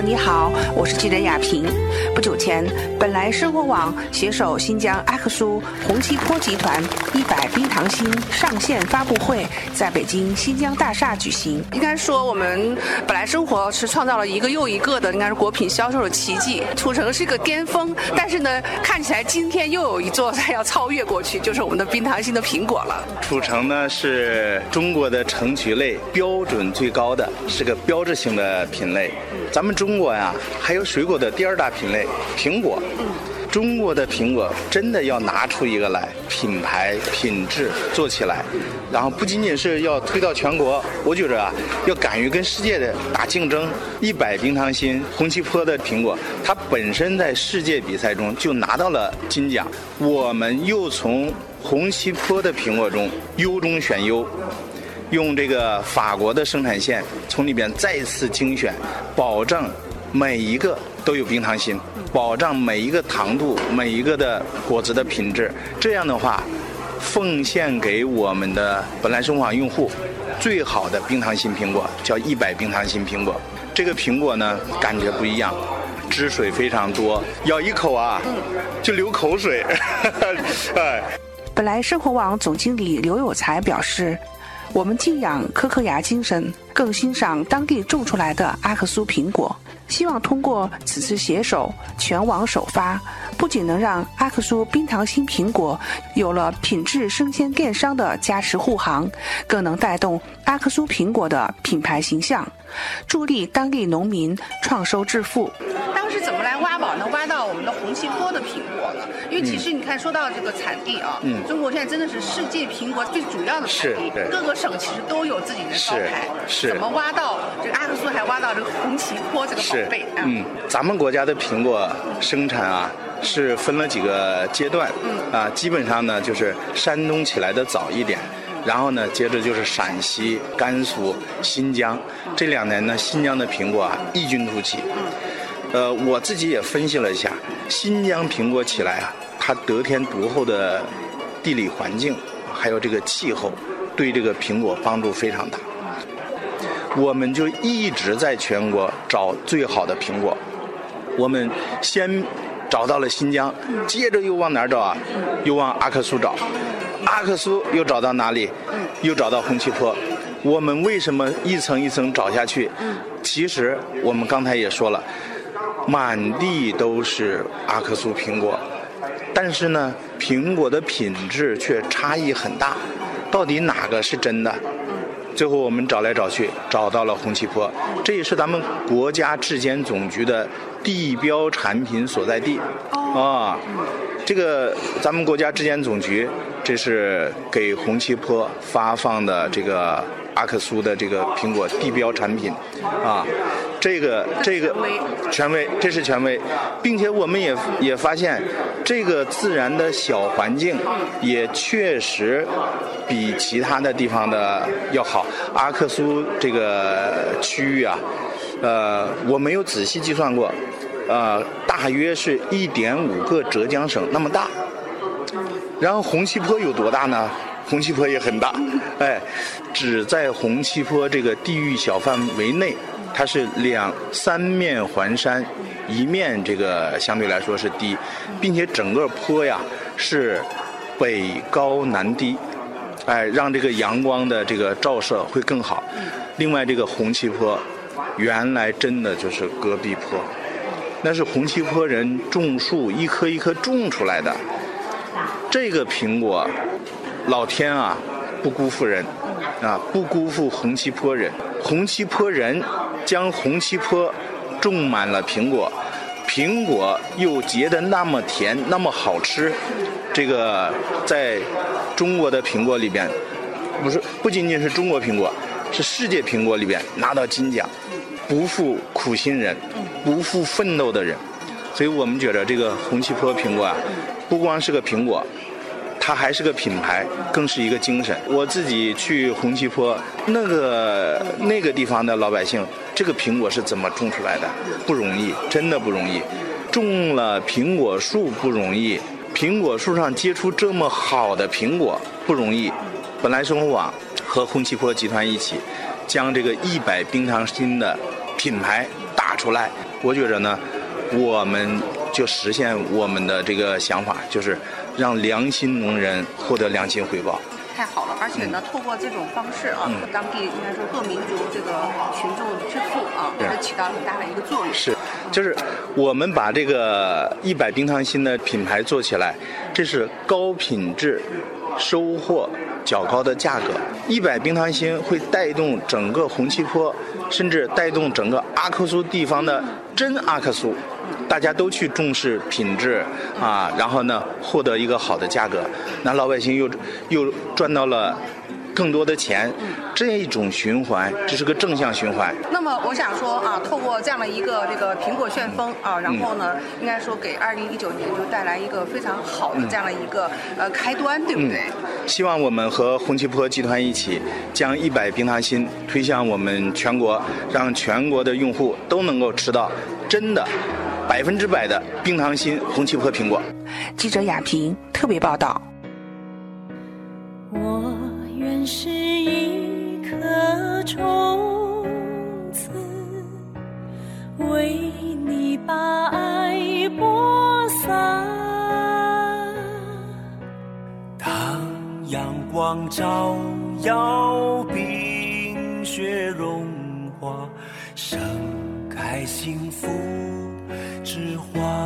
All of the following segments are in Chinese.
友你好，我是记者雅萍。不久前，本来生活网携手新疆阿克苏红旗坡集团一百冰糖心上线发布会，在北京新疆大厦举行。应该说，我们本来生活是创造了一个又一个的，应该是果品销售的奇迹。土城是个巅峰，但是呢，看起来今天又有一座它要超越过去，就是我们的冰糖心的苹果了。土城呢是中国的橙橘类标准最高的，是个标志性的品类。咱们中中国呀，还有水果的第二大品类苹果。中国的苹果真的要拿出一个来，品牌品质做起来，然后不仅仅是要推到全国，我觉着啊，要敢于跟世界的打竞争。一百冰糖心红旗坡的苹果，它本身在世界比赛中就拿到了金奖，我们又从红旗坡的苹果中优中选优。用这个法国的生产线从里边再次精选，保证每一个都有冰糖心，保障每一个糖度、每一个的果子的品质。这样的话，奉献给我们的本来生活网用户最好的冰糖心苹果，叫一百冰糖心苹果。这个苹果呢，感觉不一样，汁水非常多，咬一口啊，就流口水。哎，本来生活网总经理刘有才表示。我们敬仰科科牙精神，更欣赏当地种出来的阿克苏苹果。希望通过此次携手全网首发，不仅能让阿克苏冰糖心苹果有了品质生鲜电商的加持护航，更能带动阿克苏苹果的品牌形象，助力当地农民创收致富。当时怎么来挖宝，能挖到我们的红旗坡的苹果？为其实你看，说到这个产地啊，嗯，中国现在真的是世界苹果最主要的产地，各个省其实都有自己的招牌。是，怎么挖到这个阿克苏，还挖到这个红旗坡这个宝贝？嗯，咱们国家的苹果生产啊，是分了几个阶段，嗯，啊，基本上呢就是山东起来的早一点，然后呢接着就是陕西、甘肃、新疆，这两年呢新疆的苹果啊异军突起。呃，我自己也分析了一下，新疆苹果起来啊，它得天独厚的地理环境，还有这个气候，对这个苹果帮助非常大。我们就一直在全国找最好的苹果，我们先找到了新疆，接着又往哪儿找啊？又往阿克苏找，阿克苏又找到哪里？又找到红旗坡。我们为什么一层一层找下去？其实我们刚才也说了。满地都是阿克苏苹果，但是呢，苹果的品质却差异很大，到底哪个是真的？最后我们找来找去，找到了红旗坡，这也是咱们国家质监总局的地标产品所在地。啊，这个咱们国家质监总局，这是给红旗坡发放的这个。阿克苏的这个苹果地标产品，啊，这个这个权威，这是权威，并且我们也也发现，这个自然的小环境也确实比其他的地方的要好。阿克苏这个区域啊，呃，我没有仔细计算过，呃，大约是一点五个浙江省那么大。然后红旗坡有多大呢？红旗坡也很大，哎，只在红旗坡这个地域小范围内，它是两三面环山，一面这个相对来说是低，并且整个坡呀是北高南低，哎，让这个阳光的这个照射会更好。另外，这个红旗坡原来真的就是戈壁坡，那是红旗坡人种树一棵一棵种出来的，这个苹果。老天啊，不辜负人，啊，不辜负红旗坡人。红旗坡人将红旗坡种满了苹果，苹果又结得那么甜，那么好吃。这个在中国的苹果里边，不是不仅仅是中国苹果，是世界苹果里边拿到金奖，不负苦心人，不负奋斗的人。所以我们觉得这个红旗坡苹果啊，不光是个苹果。它还是个品牌，更是一个精神。我自己去红旗坡那个那个地方的老百姓，这个苹果是怎么种出来的？不容易，真的不容易。种了苹果树不容易，苹果树上结出这么好的苹果不容易。本来生活网和红旗坡集团一起，将这个一百冰糖心的品牌打出来。我觉着呢，我们就实现我们的这个想法，就是让良心农人获得良心回报。太好了，而且呢，透过这种方式啊，当地应该说各民族这个群众致富啊，也是起到很大的一个作用。是，就是我们把这个一百冰糖心的品牌做起来，这是高品质，收获较高的价格。一百冰糖心会带动整个红旗坡，甚至带动整个阿克苏地方的真阿克苏。大家都去重视品质啊，然后呢，获得一个好的价格，那老百姓又又赚到了更多的钱，这一种循环，这是个正向循环。那么我想说啊，透过这样的一个这个苹果旋风啊，然后呢，应该说给二零一九年就带来一个非常好的这样的一个呃开端，对不对？希望我们和红旗坡集团一起，将一百冰糖心推向我们全国，让全国的用户都能够吃到真的。百分之百的冰糖心红旗坡苹果。记者雅萍特别报道。我原是一颗种子，为你把爱播撒。当阳光照耀，冰雪融化，盛开幸福。之花。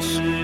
是。